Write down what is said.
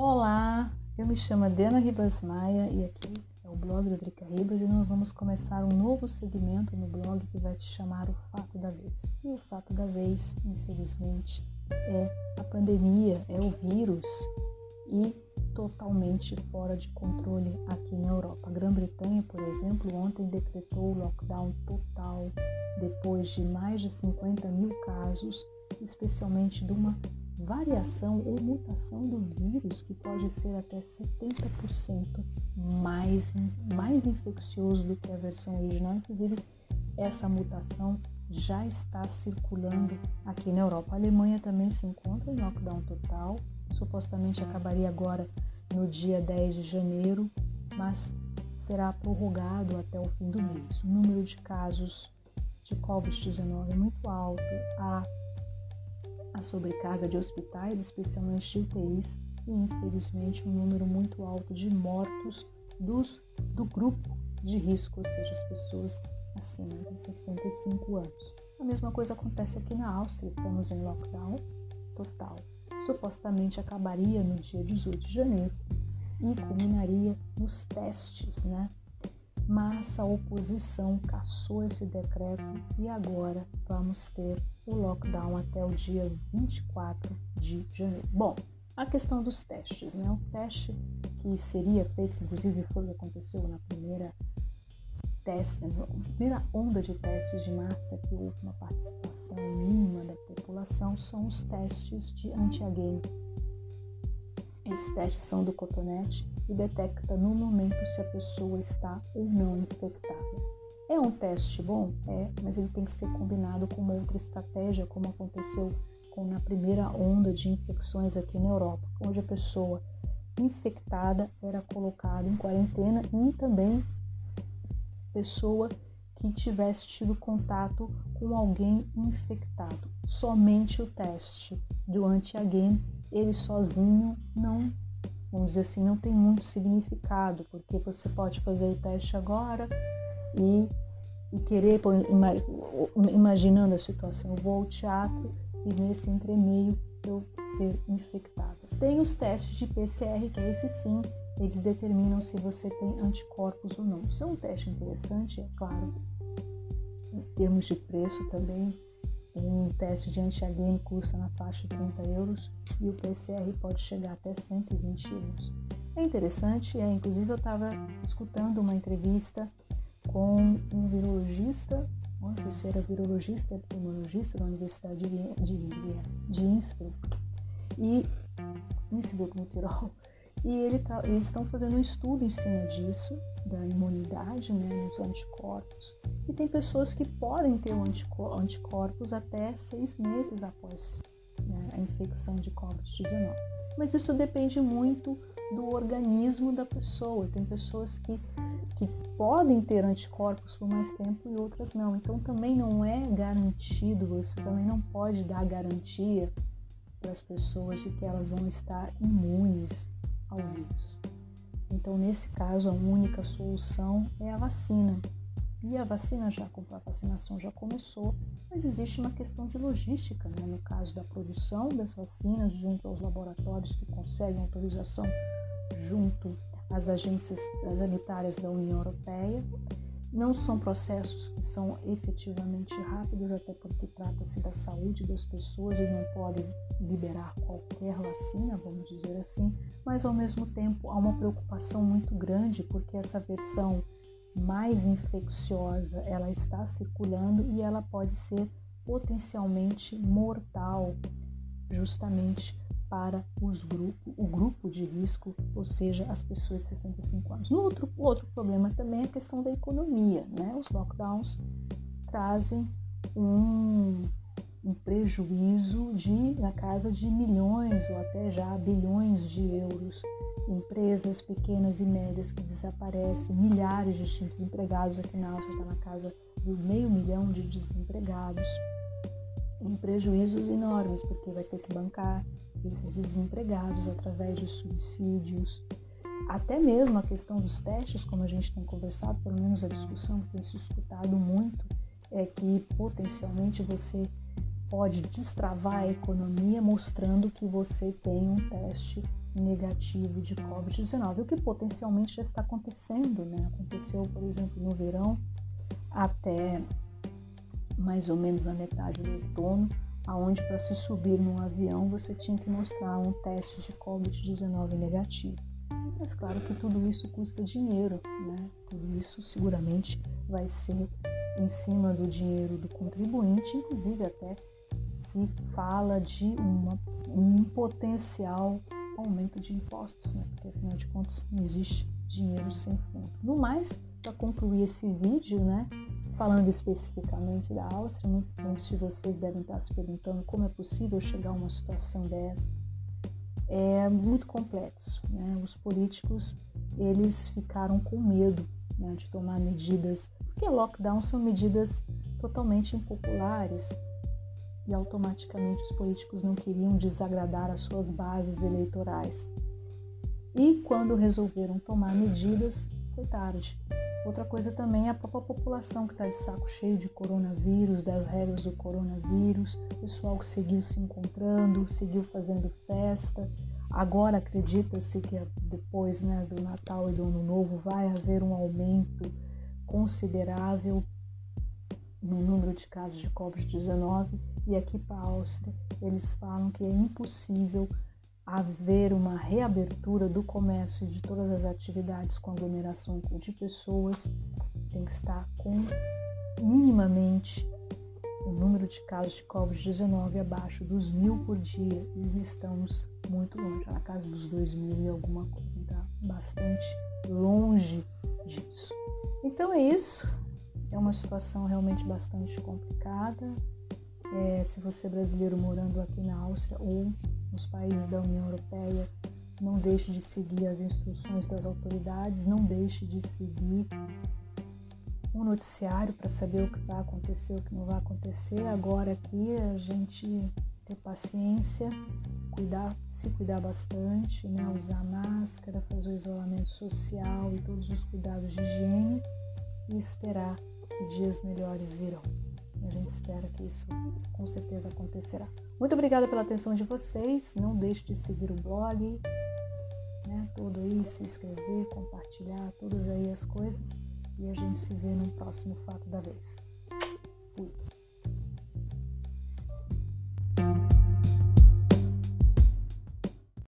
Olá, eu me chamo Adriana Ribas Maia e aqui é o blog do Drica Ribas e nós vamos começar um novo segmento no blog que vai se chamar O Fato da Vez. E o fato da vez, infelizmente, é a pandemia, é o vírus e totalmente fora de controle aqui na Europa. A Grã-Bretanha, por exemplo, ontem decretou o lockdown total depois de mais de 50 mil casos, especialmente de uma variação ou mutação do vírus que pode ser até 70% mais, mais infeccioso do que a versão original. Inclusive, essa mutação já está circulando aqui na Europa. A Alemanha também se encontra em lockdown total, supostamente acabaria agora no dia 10 de janeiro, mas será prorrogado até o fim do mês. O número de casos de Covid-19 é muito alto, há a sobrecarga de hospitais, especialmente de UTIs, e infelizmente um número muito alto de mortos dos, do grupo de risco, ou seja, as pessoas acima de 65 anos. A mesma coisa acontece aqui na Áustria, estamos em lockdown total. Supostamente acabaria no dia 18 de janeiro e culminaria nos testes, né? Mas a oposição cassou esse decreto e agora vamos ter o lockdown até o dia 24 de janeiro. Bom, a questão dos testes, né? O teste que seria feito, inclusive foi o que aconteceu na primeira teste, na primeira onda de testes de massa que houve uma participação mínima da população, são os testes de antiagênio. Esses testes são do cotonete e detecta no momento se a pessoa está ou não infectada. É um teste bom? É, mas ele tem que ser combinado com outra estratégia, como aconteceu com na primeira onda de infecções aqui na Europa, onde a pessoa infectada era colocada em quarentena e também pessoa que tivesse tido contato com alguém infectado. Somente o teste do antigen, ele sozinho não, vamos dizer assim, não tem muito significado, porque você pode fazer o teste agora, e, e querer, imaginando a situação, eu vou ao teatro e nesse entremeio eu ser infectada. Tem os testes de PCR, que esse sim, eles determinam se você tem anticorpos ou não. Isso é um teste interessante, é claro. Em termos de preço também, um teste de antiagênio custa na faixa de 30 euros e o PCR pode chegar até 120 euros. É interessante, é, inclusive eu estava escutando uma entrevista com um virologista, não sei se era virologista, epidemiologista da Universidade de, de, de Innsbruck, e Innsbruck no Tirol, e ele tá, eles estão fazendo um estudo em cima disso, da imunidade, né, dos anticorpos, e tem pessoas que podem ter anticorpos até seis meses após né, a infecção de Covid-19. Mas isso depende muito do organismo da pessoa. Tem pessoas que, que podem ter anticorpos por mais tempo e outras não. Então também não é garantido, você também não pode dar garantia para as pessoas de que elas vão estar imunes ao vírus. Então, nesse caso, a única solução é a vacina. E a vacina já, a vacinação já começou, mas existe uma questão de logística, né? no caso da produção das vacinas junto aos laboratórios que conseguem autorização junto às agências sanitárias da União Europeia. Não são processos que são efetivamente rápidos, até porque trata-se da saúde das pessoas e não podem liberar qualquer vacina, vamos dizer assim, mas ao mesmo tempo há uma preocupação muito grande porque essa versão mais infecciosa ela está circulando e ela pode ser potencialmente mortal, justamente para os grupo, o grupo de risco, ou seja, as pessoas de 65 anos. No outro, outro problema também é a questão da economia. Né? Os lockdowns trazem um, um prejuízo de na casa de milhões ou até já bilhões de euros. Empresas pequenas e médias que desaparecem, milhares de desempregados aqui na Áustria está na casa do meio milhão de desempregados em prejuízos enormes, porque vai ter que bancar esses desempregados através de subsídios. Até mesmo a questão dos testes, como a gente tem conversado, pelo menos a discussão que tem se escutado muito, é que potencialmente você pode destravar a economia mostrando que você tem um teste negativo de Covid-19, o que potencialmente já está acontecendo, né? Aconteceu, por exemplo, no verão até mais ou menos a metade do outono, aonde para se subir num avião você tinha que mostrar um teste de Covid-19 negativo. Mas claro que tudo isso custa dinheiro, né? Tudo isso seguramente vai ser em cima do dinheiro do contribuinte, inclusive até se fala de uma, um potencial aumento de impostos, né? Porque afinal de contas não existe dinheiro sem fundo. No mais, para concluir esse vídeo, né? Falando especificamente da Áustria, muitos de vocês devem estar se perguntando como é possível chegar a uma situação dessas. É muito complexo. Né? Os políticos eles ficaram com medo né, de tomar medidas, porque lockdown são medidas totalmente impopulares e automaticamente os políticos não queriam desagradar as suas bases eleitorais. E quando resolveram tomar medidas, foi tarde. Outra coisa também é a própria população que está de saco cheio de coronavírus, das regras do coronavírus, pessoal que seguiu se encontrando, seguiu fazendo festa. Agora acredita-se que depois né, do Natal e do Ano Novo vai haver um aumento considerável no número de casos de Covid-19 e aqui para a Áustria eles falam que é impossível haver uma reabertura do comércio de todas as atividades com aglomeração de pessoas, tem que estar com minimamente o número de casos de Covid-19 abaixo dos mil por dia e estamos muito longe, na casa dos dois mil e alguma coisa, tá? Bastante longe disso. Então é isso. É uma situação realmente bastante complicada. É, se você é brasileiro morando aqui na Áustria ou nos países da União Europeia, não deixe de seguir as instruções das autoridades, não deixe de seguir o noticiário para saber o que vai acontecer, o que não vai acontecer. Agora aqui a gente ter paciência, cuidar, se cuidar bastante, né? usar máscara, fazer o isolamento social e todos os cuidados de higiene e esperar que dias melhores virão. A gente espera que isso com certeza acontecerá. Muito obrigada pela atenção de vocês. Não deixe de seguir o blog, né? Tudo aí, se inscrever, compartilhar, todas aí as coisas. E a gente se vê no próximo fato da vez. Fui.